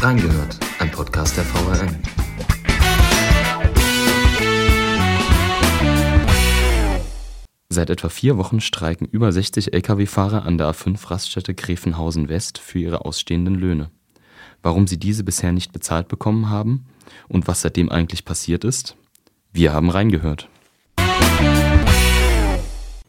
Reingehört, ein Podcast der VRM. Seit etwa vier Wochen streiken über 60 Lkw-Fahrer an der A5-Raststätte Gräfenhausen West für ihre ausstehenden Löhne. Warum sie diese bisher nicht bezahlt bekommen haben und was seitdem eigentlich passiert ist? Wir haben reingehört.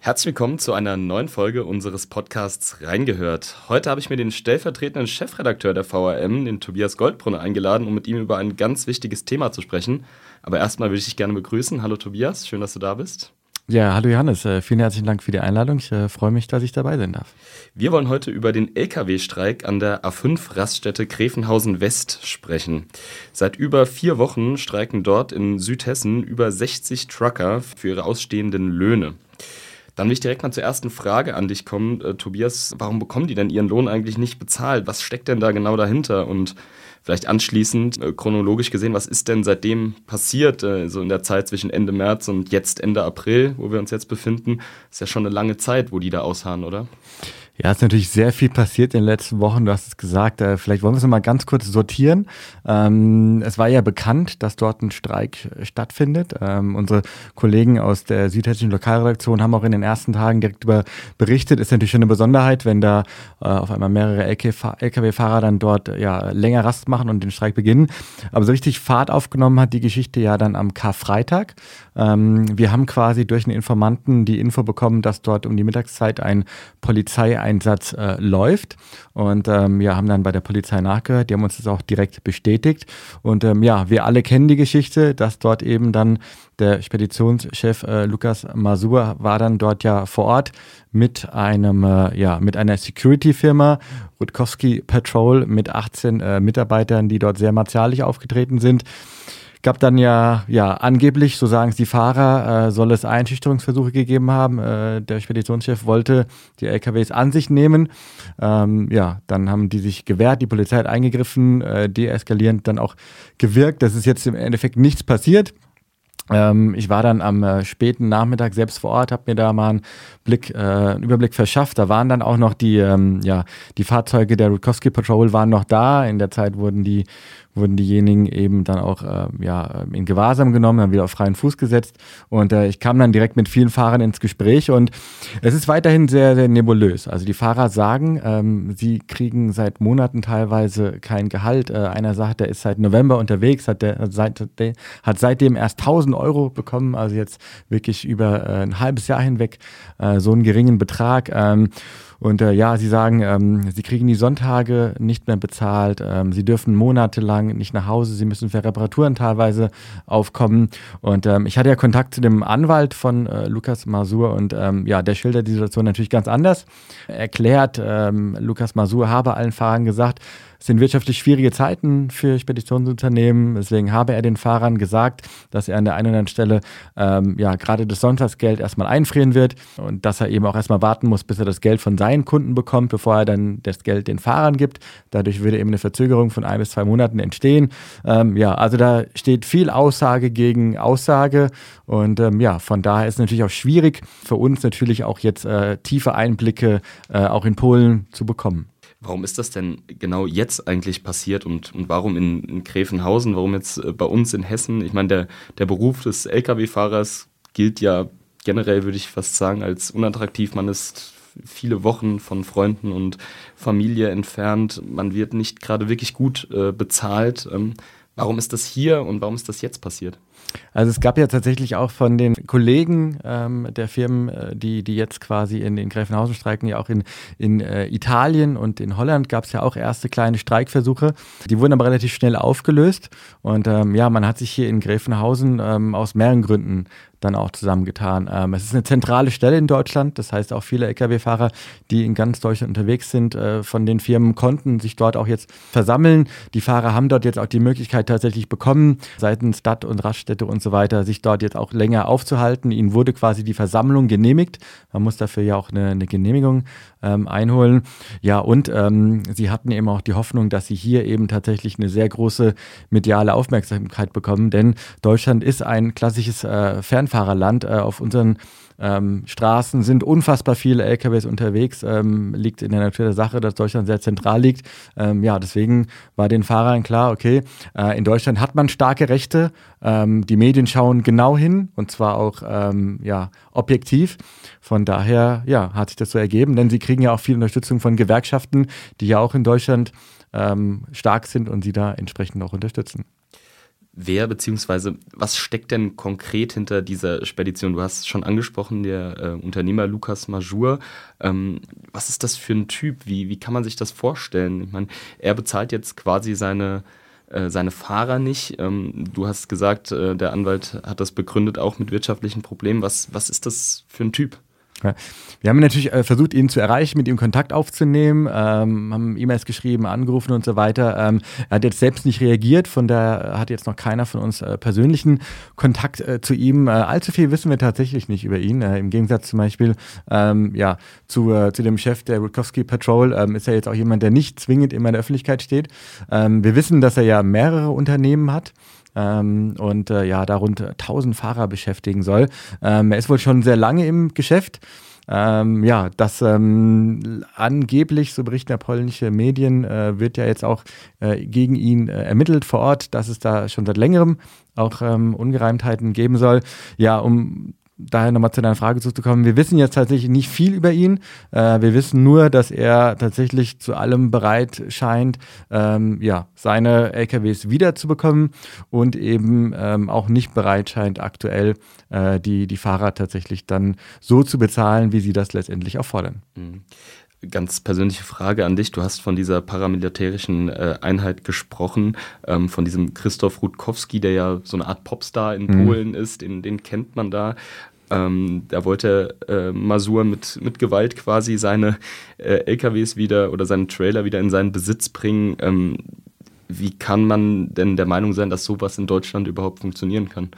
Herzlich willkommen zu einer neuen Folge unseres Podcasts Reingehört. Heute habe ich mir den stellvertretenden Chefredakteur der VRM, den Tobias Goldbrunner, eingeladen, um mit ihm über ein ganz wichtiges Thema zu sprechen. Aber erstmal würde ich dich gerne begrüßen. Hallo Tobias, schön, dass du da bist. Ja, hallo Johannes, äh, vielen herzlichen Dank für die Einladung. Ich äh, freue mich, dass ich dabei sein darf. Wir wollen heute über den Lkw-Streik an der A5-Raststätte Gräfenhausen West sprechen. Seit über vier Wochen streiken dort in Südhessen über 60 Trucker für ihre ausstehenden Löhne. Dann will ich direkt mal zur ersten Frage an dich kommen, äh, Tobias. Warum bekommen die denn ihren Lohn eigentlich nicht bezahlt? Was steckt denn da genau dahinter? Und vielleicht anschließend, äh, chronologisch gesehen, was ist denn seitdem passiert, äh, so in der Zeit zwischen Ende März und jetzt Ende April, wo wir uns jetzt befinden? Ist ja schon eine lange Zeit, wo die da ausharren, oder? Ja, es ist natürlich sehr viel passiert in den letzten Wochen. Du hast es gesagt. Äh, vielleicht wollen wir es nochmal ganz kurz sortieren. Ähm, es war ja bekannt, dass dort ein Streik stattfindet. Ähm, unsere Kollegen aus der südhessischen Lokalredaktion haben auch in den ersten Tagen direkt über berichtet. Ist natürlich schon eine Besonderheit, wenn da äh, auf einmal mehrere Lkw-Fahrer dann dort ja länger Rast machen und den Streik beginnen. Aber so richtig Fahrt aufgenommen hat die Geschichte ja dann am Karfreitag. Ähm, wir haben quasi durch einen Informanten die Info bekommen, dass dort um die Mittagszeit ein Polizeieinsatz äh, läuft. Und ähm, ja, haben dann bei der Polizei nachgehört. Die haben uns das auch direkt bestätigt. Und ähm, ja, wir alle kennen die Geschichte, dass dort eben dann der Speditionschef äh, Lukas Masur war dann dort ja vor Ort mit einem, äh, ja, mit einer Security-Firma, Rutkowski Patrol, mit 18 äh, Mitarbeitern, die dort sehr martialisch aufgetreten sind. Gab dann ja, ja, angeblich, so sagen es die Fahrer, äh, soll es Einschüchterungsversuche gegeben haben. Äh, der Speditionschef wollte die LKWs an sich nehmen. Ähm, ja, dann haben die sich gewehrt, die Polizei hat eingegriffen, äh, deeskalierend dann auch gewirkt. Das ist jetzt im Endeffekt nichts passiert. Ähm, ich war dann am äh, späten Nachmittag selbst vor Ort, habe mir da mal einen Blick, äh, einen Überblick verschafft. Da waren dann auch noch die, ähm, ja, die Fahrzeuge der Rutkowski Patrol waren noch da. In der Zeit wurden die wurden diejenigen eben dann auch äh, ja, in Gewahrsam genommen, dann wieder auf freien Fuß gesetzt. Und äh, ich kam dann direkt mit vielen Fahrern ins Gespräch und es ist weiterhin sehr, sehr nebulös. Also die Fahrer sagen, ähm, sie kriegen seit Monaten teilweise kein Gehalt. Äh, einer sagt, der ist seit November unterwegs, hat, der, seit, der, hat seitdem erst 1000 Euro bekommen, also jetzt wirklich über äh, ein halbes Jahr hinweg äh, so einen geringen Betrag. Ähm, und äh, ja, sie sagen, ähm, sie kriegen die Sonntage nicht mehr bezahlt, ähm, sie dürfen monatelang nicht nach Hause, sie müssen für Reparaturen teilweise aufkommen. Und ähm, ich hatte ja Kontakt zu dem Anwalt von äh, Lukas Masur und ähm, ja, der schildert die Situation natürlich ganz anders. Er erklärt, ähm, Lukas Masur habe allen Fahrern gesagt, es sind wirtschaftlich schwierige Zeiten für Speditionsunternehmen. Deswegen habe er den Fahrern gesagt, dass er an der einen oder anderen Stelle ähm, ja gerade das Sonntagsgeld erstmal einfrieren wird und dass er eben auch erstmal warten muss, bis er das Geld von seinen Kunden bekommt, bevor er dann das Geld den Fahrern gibt. Dadurch würde eben eine Verzögerung von ein bis zwei Monaten entstehen. Ähm, ja, also da steht viel Aussage gegen Aussage und ähm, ja, von daher ist es natürlich auch schwierig für uns natürlich auch jetzt äh, tiefe Einblicke äh, auch in Polen zu bekommen. Warum ist das denn genau jetzt eigentlich passiert und, und warum in, in Gräfenhausen, warum jetzt äh, bei uns in Hessen? Ich meine, der, der Beruf des Lkw-Fahrers gilt ja generell, würde ich fast sagen, als unattraktiv. Man ist viele Wochen von Freunden und Familie entfernt. Man wird nicht gerade wirklich gut äh, bezahlt. Ähm, warum ist das hier und warum ist das jetzt passiert? Also es gab ja tatsächlich auch von den Kollegen ähm, der Firmen, äh, die, die jetzt quasi in, in Gräfenhausen streiken, ja auch in, in äh, Italien und in Holland gab es ja auch erste kleine Streikversuche. Die wurden aber relativ schnell aufgelöst. Und ähm, ja, man hat sich hier in Gräfenhausen ähm, aus mehreren Gründen dann auch zusammengetan. Ähm, es ist eine zentrale Stelle in Deutschland, das heißt auch viele Lkw-Fahrer, die in ganz Deutschland unterwegs sind, äh, von den Firmen konnten sich dort auch jetzt versammeln. Die Fahrer haben dort jetzt auch die Möglichkeit tatsächlich bekommen, seitens Stadt und Raststätte und so weiter, sich dort jetzt auch länger aufzuhalten. Ihnen wurde quasi die Versammlung genehmigt. Man muss dafür ja auch eine, eine Genehmigung ähm, einholen. Ja, und ähm, sie hatten eben auch die Hoffnung, dass sie hier eben tatsächlich eine sehr große mediale Aufmerksamkeit bekommen, denn Deutschland ist ein klassisches äh, Fernfahrerland. Äh, auf unseren Ähm, Straßen sind unfassbar viele LKWs unterwegs, ähm, liegt in der Natur der Sache, dass Deutschland sehr zentral liegt. Ähm, ja, deswegen war den Fahrern klar, okay, äh, in Deutschland hat man starke Rechte. Ähm, die Medien schauen genau hin und zwar auch ähm, ja, objektiv. Von daher ja, hat sich das so ergeben, denn sie kriegen ja auch viel Unterstützung von Gewerkschaften, die ja auch in Deutschland ähm, stark sind und sie da entsprechend auch unterstützen wer bzw. was steckt denn konkret hinter dieser Spedition? Du hast es schon angesprochen, der äh, Unternehmer Lukas Majur. Ähm, was ist das für ein Typ? Wie, wie kann man sich das vorstellen? Ich meine, er bezahlt jetzt quasi seine, äh, seine Fahrer nicht. Ähm, du hast gesagt, äh, der Anwalt hat das begründet auch mit wirtschaftlichen Problemen. Was, was ist das für ein Typ? Ja. Wir haben natürlich äh, versucht, ihn zu erreichen, mit ihm Kontakt aufzunehmen, ähm, haben E-Mails geschrieben, angerufen und so weiter. Ähm, er hat jetzt selbst nicht reagiert, von daher hat jetzt noch keiner von uns äh, persönlichen Kontakt äh, zu ihm. Äh, allzu viel wissen wir tatsächlich nicht über ihn. Äh, Im Gegensatz zum Beispiel ähm, ja, zu, äh, zu dem Chef der Rutkowski Patrol ähm, ist er jetzt auch jemand, der nicht zwingend immer in der Öffentlichkeit steht. Ähm, wir wissen, dass er ja mehrere Unternehmen hat ähm, und äh, ja, darunter 1000 Fahrer beschäftigen soll. Ähm, er ist wohl schon sehr lange im Geschäft. Ähm, ja, das ähm, angeblich, so berichten ja polnische Medien, äh, wird ja jetzt auch äh, gegen ihn äh, ermittelt vor Ort, dass es da schon seit längerem auch ähm, Ungereimtheiten geben soll. Ja, um daher nochmal zu deiner Frage zurückzukommen, wir wissen jetzt tatsächlich nicht viel über ihn. Äh, wir wissen nur, dass er tatsächlich zu allem bereit scheint, ähm, ja, seine LKWs wiederzubekommen und eben ähm, auch nicht bereit scheint, aktuell äh, die, die Fahrer tatsächlich dann so zu bezahlen, wie sie das letztendlich auch fordern. Mhm ganz persönliche Frage an dich. Du hast von dieser paramilitärischen äh, Einheit gesprochen, ähm, von diesem Christoph Rutkowski, der ja so eine Art Popstar in mhm. Polen ist, den, den kennt man da. Ähm, da wollte äh, Masur mit, mit Gewalt quasi seine äh, LKWs wieder oder seinen Trailer wieder in seinen Besitz bringen. Ähm, wie kann man denn der Meinung sein, dass sowas in Deutschland überhaupt funktionieren kann?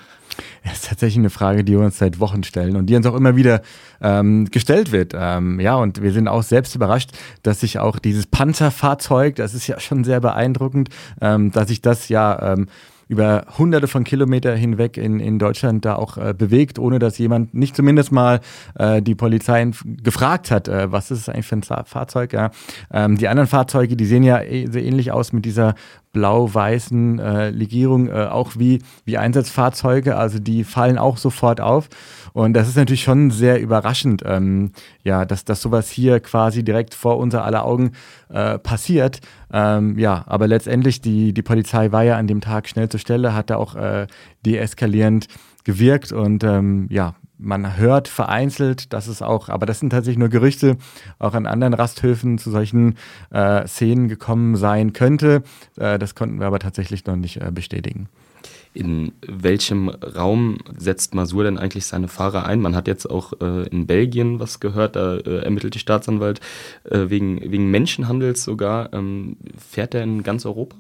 Das ist tatsächlich eine Frage, die wir uns seit Wochen stellen und die uns auch immer wieder ähm, gestellt wird. Ähm, ja, und wir sind auch selbst überrascht, dass sich auch dieses Panzerfahrzeug, das ist ja schon sehr beeindruckend, ähm, dass sich das ja ähm, über hunderte von Kilometer hinweg in, in Deutschland da auch äh, bewegt, ohne dass jemand nicht zumindest mal äh, die Polizei gefragt hat, äh, was ist es eigentlich für ein Fahrzeug. Ja. Ähm, die anderen Fahrzeuge, die sehen ja eh, sehr ähnlich aus mit dieser blau-weißen äh, Legierung, äh, auch wie, wie Einsatzfahrzeuge, also die fallen auch sofort auf. Und das ist natürlich schon sehr überraschend, ähm, ja, dass, dass sowas hier quasi direkt vor unser aller Augen äh, passiert. Ähm, ja, aber letztendlich, die, die Polizei war ja an dem Tag schnell zur Stelle, hat da auch äh, deeskalierend gewirkt und ähm, ja, man hört vereinzelt, dass es auch, aber das sind tatsächlich nur Gerüchte, auch an anderen Rasthöfen zu solchen äh, Szenen gekommen sein könnte. Äh, das konnten wir aber tatsächlich noch nicht äh, bestätigen. In welchem Raum setzt Masur denn eigentlich seine Fahrer ein? Man hat jetzt auch äh, in Belgien was gehört, da äh, ermittelt die Staatsanwalt äh, wegen, wegen Menschenhandels sogar. Ähm, fährt er in ganz Europa?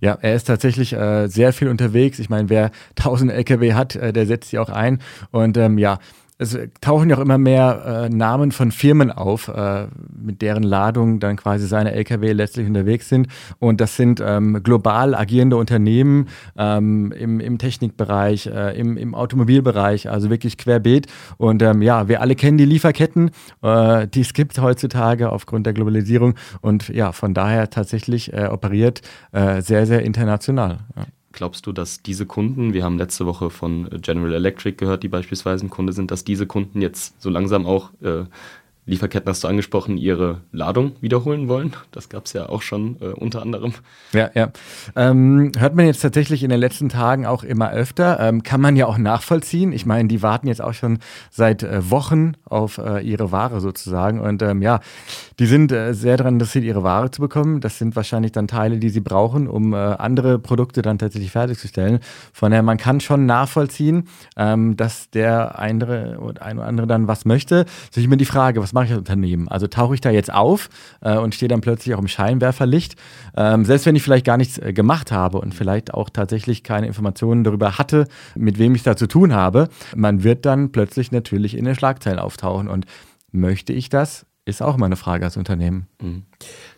Ja, er ist tatsächlich äh, sehr viel unterwegs. Ich meine, wer 1000 LKW hat, äh, der setzt sie auch ein. Und ähm, ja, es tauchen ja auch immer mehr äh, Namen von Firmen auf, äh, mit deren Ladung dann quasi seine Lkw letztlich unterwegs sind. Und das sind ähm, global agierende Unternehmen ähm, im, im Technikbereich, äh, im, im Automobilbereich, also wirklich querbeet. Und ähm, ja, wir alle kennen die Lieferketten, äh, die es gibt heutzutage aufgrund der Globalisierung. Und ja, von daher tatsächlich äh, operiert äh, sehr, sehr international. Ja. Glaubst du, dass diese Kunden, wir haben letzte Woche von General Electric gehört, die beispielsweise ein Kunde sind, dass diese Kunden jetzt so langsam auch äh, Lieferketten hast du angesprochen, ihre Ladung wiederholen wollen. Das gab es ja auch schon äh, unter anderem. Ja, ja. Ähm, hört man jetzt tatsächlich in den letzten Tagen auch immer öfter. Ähm, kann man ja auch nachvollziehen. Ich meine, die warten jetzt auch schon seit äh, Wochen auf äh, ihre Ware sozusagen. Und ähm, ja, die sind äh, sehr daran interessiert, ihre Ware zu bekommen. Das sind wahrscheinlich dann Teile, die sie brauchen, um äh, andere Produkte dann tatsächlich fertigzustellen. Von daher, man kann schon nachvollziehen, ähm, dass der eine oder andere dann was möchte. Das ist immer die Frage, was mache ich als Unternehmen? Also tauche ich da jetzt auf äh, und stehe dann plötzlich auch im Scheinwerferlicht, ähm, selbst wenn ich vielleicht gar nichts äh, gemacht habe und vielleicht auch tatsächlich keine Informationen darüber hatte, mit wem ich da zu tun habe. Man wird dann plötzlich natürlich in den Schlagzeilen auftauchen und möchte ich das? ist auch immer eine Frage als Unternehmen. Mhm.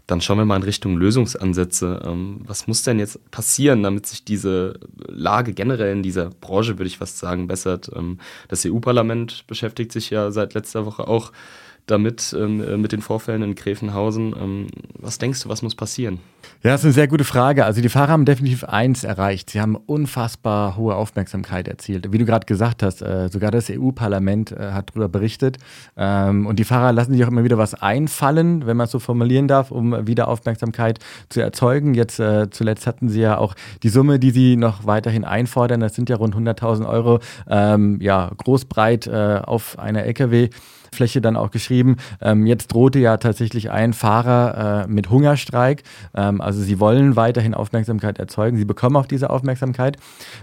Dann schauen wir mal in Richtung Lösungsansätze. Ähm, was muss denn jetzt passieren, damit sich diese Lage generell in dieser Branche, würde ich fast sagen, bessert? Ähm, das EU-Parlament beschäftigt sich ja seit letzter Woche auch damit, ähm, äh, mit den Vorfällen in Gräfenhausen. Ähm, was denkst du, was muss passieren? Ja, das ist eine sehr gute Frage. Also die Fahrer haben definitiv eins erreicht. Sie haben unfassbar hohe Aufmerksamkeit erzielt. Wie du gerade gesagt hast, äh, sogar das EU-Parlament äh, hat darüber berichtet. Ähm, und die Fahrer lassen sich auch immer wieder was einfallen, wenn man es so formulieren darf, um wieder Aufmerksamkeit zu erzeugen. Jetzt äh, zuletzt hatten sie ja auch die Summe, die sie noch weiterhin einfordern. Das sind ja rund 100.000 Euro. Ähm, ja, großbreit äh, auf einer LKW. Fläche dann auch geschrieben. Ähm, jetzt drohte ja tatsächlich ein Fahrer äh, mit Hungerstreik. Ähm, also sie wollen weiterhin Aufmerksamkeit erzeugen. Sie bekommen auch diese Aufmerksamkeit.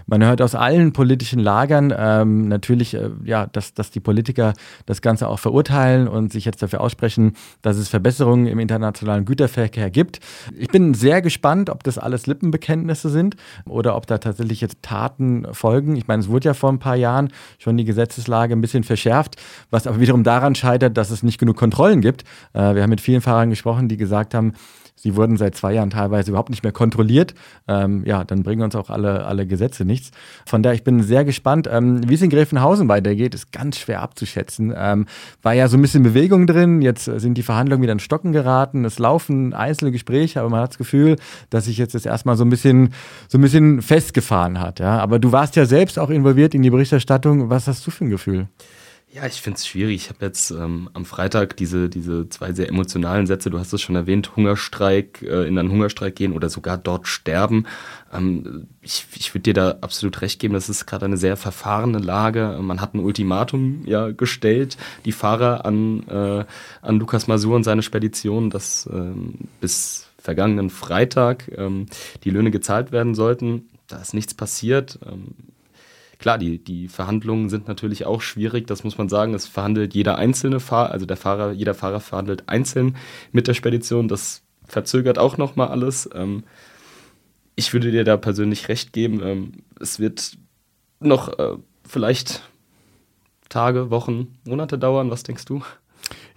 Man hört aus allen politischen Lagern ähm, natürlich, äh, ja, dass, dass die Politiker das Ganze auch verurteilen und sich jetzt dafür aussprechen, dass es Verbesserungen im internationalen Güterverkehr gibt. Ich bin sehr gespannt, ob das alles Lippenbekenntnisse sind oder ob da tatsächlich jetzt Taten folgen. Ich meine, es wurde ja vor ein paar Jahren schon die Gesetzeslage ein bisschen verschärft, was aber wiederum da daran scheitert, dass es nicht genug Kontrollen gibt. Äh, wir haben mit vielen Fahrern gesprochen, die gesagt haben, sie wurden seit zwei Jahren teilweise überhaupt nicht mehr kontrolliert. Ähm, ja, dann bringen uns auch alle, alle Gesetze nichts. Von daher, ich bin sehr gespannt. Ähm, Wie es in Gräfenhausen weitergeht, ist ganz schwer abzuschätzen. Ähm, war ja so ein bisschen Bewegung drin. Jetzt sind die Verhandlungen wieder in Stocken geraten. Es laufen einzelne Gespräche, aber man hat das Gefühl, dass sich jetzt das erstmal so ein bisschen, so ein bisschen festgefahren hat. Ja? Aber du warst ja selbst auch involviert in die Berichterstattung. Was hast du für ein Gefühl? Ja, ich finde es schwierig. Ich habe jetzt ähm, am Freitag diese, diese zwei sehr emotionalen Sätze, du hast es schon erwähnt, Hungerstreik, äh, in einen Hungerstreik gehen oder sogar dort sterben. Ähm, ich ich würde dir da absolut recht geben, das ist gerade eine sehr verfahrene Lage. Man hat ein Ultimatum ja gestellt, die Fahrer an, äh, an Lukas Masur und seine Spedition, dass ähm, bis vergangenen Freitag ähm, die Löhne gezahlt werden sollten. Da ist nichts passiert. Klar, die, die Verhandlungen sind natürlich auch schwierig, das muss man sagen. Es verhandelt jeder einzelne Fahrer, also der Fahrer, jeder Fahrer verhandelt einzeln mit der Spedition. Das verzögert auch nochmal alles. Ähm, ich würde dir da persönlich recht geben. Ähm, es wird noch äh, vielleicht Tage, Wochen, Monate dauern. Was denkst du?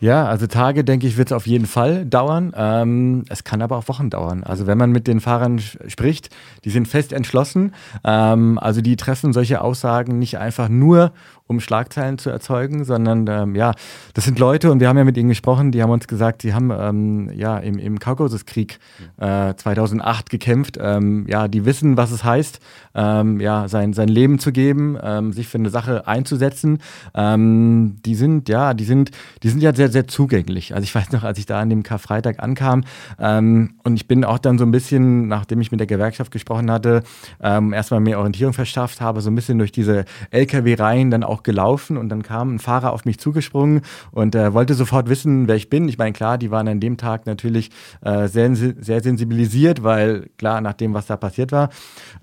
Ja, also Tage, denke ich, wird es auf jeden Fall dauern. Ähm, es kann aber auch Wochen dauern. Also wenn man mit den Fahrern spricht, die sind fest entschlossen. Ähm, also die treffen solche Aussagen nicht einfach nur, um Schlagzeilen zu erzeugen, sondern ähm, ja, das sind Leute und wir haben ja mit ihnen gesprochen, die haben uns gesagt, sie haben ähm, ja im, im Kaukasuskrieg äh, 2008 gekämpft. Ähm, ja, die wissen, was es heißt, ähm, ja, sein, sein Leben zu geben, ähm, sich für eine Sache einzusetzen. Ähm, die sind, ja, die sind, die sind ja sehr, sehr zugänglich. Also ich weiß noch, als ich da an dem Karfreitag ankam und ich bin auch dann so ein bisschen, nachdem ich mit der Gewerkschaft gesprochen hatte, erstmal mehr Orientierung verschafft habe, so ein bisschen durch diese LKW-Reihen dann auch auch gelaufen und dann kam ein Fahrer auf mich zugesprungen und äh, wollte sofort wissen, wer ich bin. Ich meine, klar, die waren an dem Tag natürlich äh, sehr, sehr sensibilisiert, weil klar, nach dem, was da passiert war.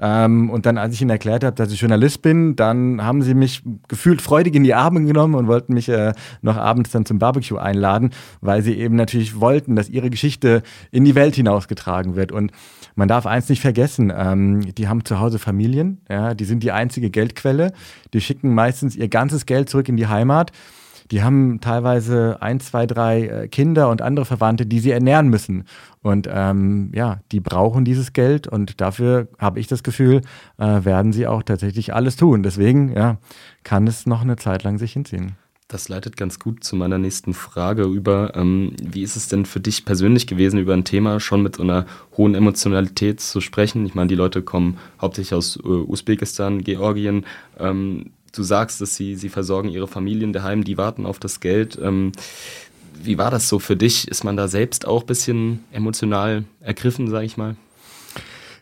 Ähm, und dann, als ich ihnen erklärt habe, dass ich Journalist bin, dann haben sie mich gefühlt freudig in die Arme genommen und wollten mich äh, noch abends dann zum Barbecue einladen, weil sie eben natürlich wollten, dass ihre Geschichte in die Welt hinausgetragen wird. Und man darf eins nicht vergessen, ähm, die haben zu Hause Familien, ja, die sind die einzige Geldquelle, die schicken meistens ihr ganzes Geld zurück in die Heimat. Die haben teilweise ein, zwei, drei äh, Kinder und andere Verwandte, die sie ernähren müssen. Und ähm, ja, die brauchen dieses Geld und dafür habe ich das Gefühl, äh, werden sie auch tatsächlich alles tun. Deswegen ja, kann es noch eine Zeit lang sich hinziehen. Das leitet ganz gut zu meiner nächsten Frage über. Ähm, wie ist es denn für dich persönlich gewesen, über ein Thema schon mit so einer hohen Emotionalität zu sprechen? Ich meine, die Leute kommen hauptsächlich aus äh, Usbekistan, Georgien. Ähm, du sagst, dass sie, sie versorgen ihre Familien daheim, die warten auf das Geld. Ähm, wie war das so für dich? Ist man da selbst auch ein bisschen emotional ergriffen, sage ich mal?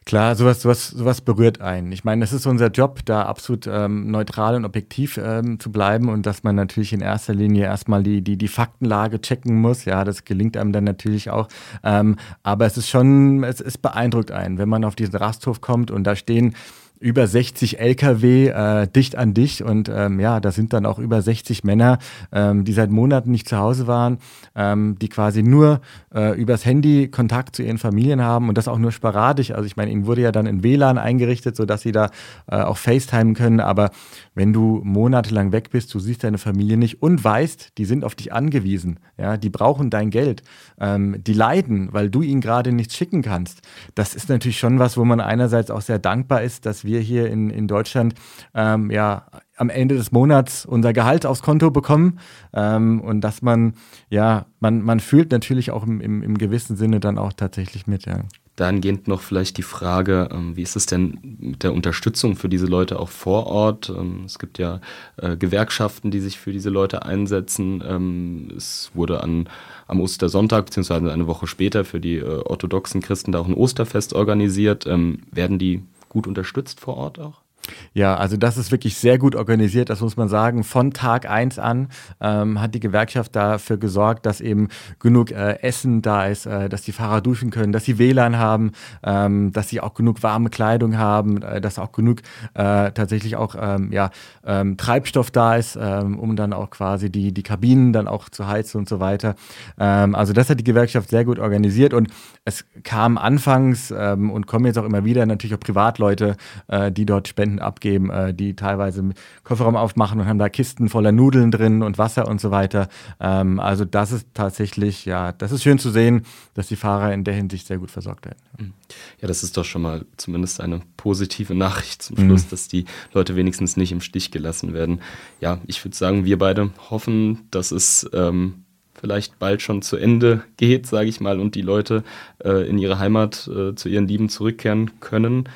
Klar, sowas, sowas, sowas berührt einen. Ich meine, es ist unser Job, da absolut ähm, neutral und objektiv ähm, zu bleiben und dass man natürlich in erster Linie erstmal die, die, die Faktenlage checken muss. Ja, das gelingt einem dann natürlich auch. Ähm, aber es ist schon, es, es beeindruckt einen, wenn man auf diesen Rasthof kommt und da stehen über 60 Lkw äh, dicht an dich und ähm, ja, da sind dann auch über 60 Männer, ähm, die seit Monaten nicht zu Hause waren, ähm, die quasi nur äh, übers Handy Kontakt zu ihren Familien haben und das auch nur sporadisch. Also ich meine, ihnen wurde ja dann in WLAN eingerichtet, sodass sie da äh, auch FaceTime können, aber wenn du monatelang weg bist, du siehst deine Familie nicht und weißt, die sind auf dich angewiesen, ja, die brauchen dein Geld, ähm, die leiden, weil du ihnen gerade nichts schicken kannst. Das ist natürlich schon was, wo man einerseits auch sehr dankbar ist, dass wir wir hier in, in Deutschland ähm, ja am Ende des Monats unser Gehalt aufs Konto bekommen ähm, und dass man, ja, man, man fühlt natürlich auch im, im, im gewissen Sinne dann auch tatsächlich mit, ja. Dahingehend noch vielleicht die Frage, ähm, wie ist es denn mit der Unterstützung für diese Leute auch vor Ort? Ähm, es gibt ja äh, Gewerkschaften, die sich für diese Leute einsetzen. Ähm, es wurde an, am Ostersonntag, beziehungsweise eine Woche später, für die äh, orthodoxen Christen da auch ein Osterfest organisiert. werden die gut unterstützt vor Ort auch? Ja, also das ist wirklich sehr gut organisiert, das muss man sagen. Von Tag 1 an ähm, hat die Gewerkschaft dafür gesorgt, dass eben genug äh, Essen da ist, äh, dass die Fahrer duschen können, dass sie WLAN haben, ähm, dass sie auch genug warme Kleidung haben, äh, dass auch genug äh, tatsächlich auch ähm, ja, ähm, Treibstoff da ist, ähm, um dann auch quasi die, die Kabinen dann auch zu heizen und so weiter. Ähm, also das hat die Gewerkschaft sehr gut organisiert und es kam anfangs und kommen jetzt auch immer wieder natürlich auch Privatleute, äh, die dort spenden Abgeben, äh, die teilweise Kofferraum aufmachen und haben da Kisten voller Nudeln drin und Wasser und so weiter. Ähm, also das ist tatsächlich, ja, das ist schön zu sehen, dass die Fahrer in der Hinsicht sehr gut versorgt werden. Mhm. Ja, das ist doch schon mal zumindest eine positive Nachricht zum Schluss, mhm. dass die Leute wenigstens nicht im Stich gelassen werden. Ja, ich würde sagen, wir beide hoffen, dass es ähm, vielleicht bald schon zu Ende geht, sage ich mal, und die Leute äh, in ihre Heimat äh, zu ihren Lieben zurückkehren können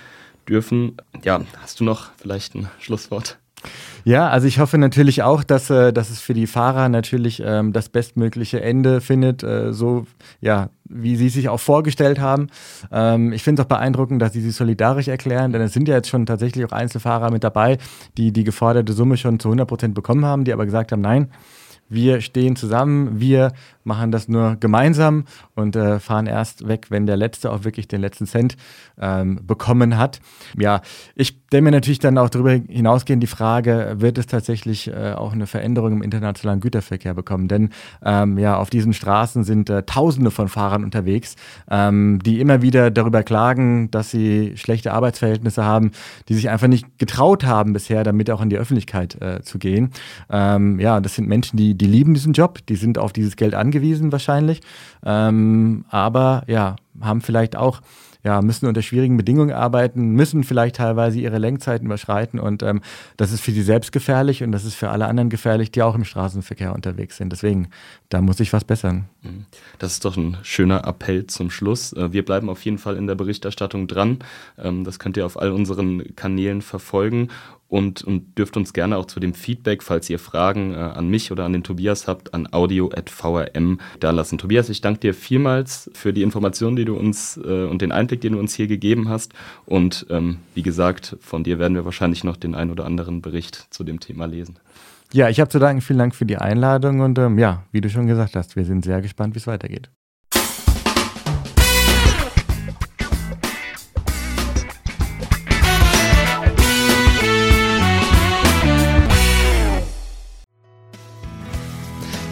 dürfen. Ja, hast du noch vielleicht ein Schlusswort? Ja, also ich hoffe natürlich auch, dass, äh, dass es für die Fahrer natürlich ähm, das bestmögliche Ende findet, äh, so ja, wie sie sich auch vorgestellt haben. Ähm, ich finde es auch beeindruckend, dass sie sich solidarisch erklären, denn es sind ja jetzt schon tatsächlich auch Einzelfahrer mit dabei, die die geforderte Summe schon zu 100 Prozent bekommen haben, die aber gesagt haben, nein, wir stehen zusammen, wir machen das nur gemeinsam und äh, fahren erst weg, wenn der Letzte auch wirklich den letzten Cent ähm, bekommen hat. Ja, ich stelle mir natürlich dann auch darüber hinausgehen die Frage, wird es tatsächlich äh, auch eine Veränderung im internationalen Güterverkehr bekommen? Denn ähm, ja, auf diesen Straßen sind äh, Tausende von Fahrern unterwegs, ähm, die immer wieder darüber klagen, dass sie schlechte Arbeitsverhältnisse haben, die sich einfach nicht getraut haben bisher, damit auch in die Öffentlichkeit äh, zu gehen. Ähm, ja, das sind Menschen, die die lieben diesen Job, die sind auf dieses Geld angewiesen wahrscheinlich, ähm, aber ja, haben vielleicht auch ja, müssen unter schwierigen Bedingungen arbeiten, müssen vielleicht teilweise ihre Lenkzeiten überschreiten und ähm, das ist für sie selbst gefährlich und das ist für alle anderen gefährlich, die auch im Straßenverkehr unterwegs sind. Deswegen, da muss sich was bessern. Mhm. Das ist doch ein schöner Appell zum Schluss. Äh, wir bleiben auf jeden Fall in der Berichterstattung dran. Ähm, das könnt ihr auf all unseren Kanälen verfolgen und, und dürft uns gerne auch zu dem Feedback, falls ihr Fragen äh, an mich oder an den Tobias habt, an audio.vrm da lassen. Tobias, ich danke dir vielmals für die Informationen, die du uns äh, und den Einblick, den du uns hier gegeben hast. Und ähm, wie gesagt, von dir werden wir wahrscheinlich noch den ein oder anderen Bericht zu dem Thema lesen. Ja, ich habe zu danken. Vielen Dank für die Einladung und ähm, ja, wie du schon gesagt hast, wir sind sehr gespannt, wie es weitergeht.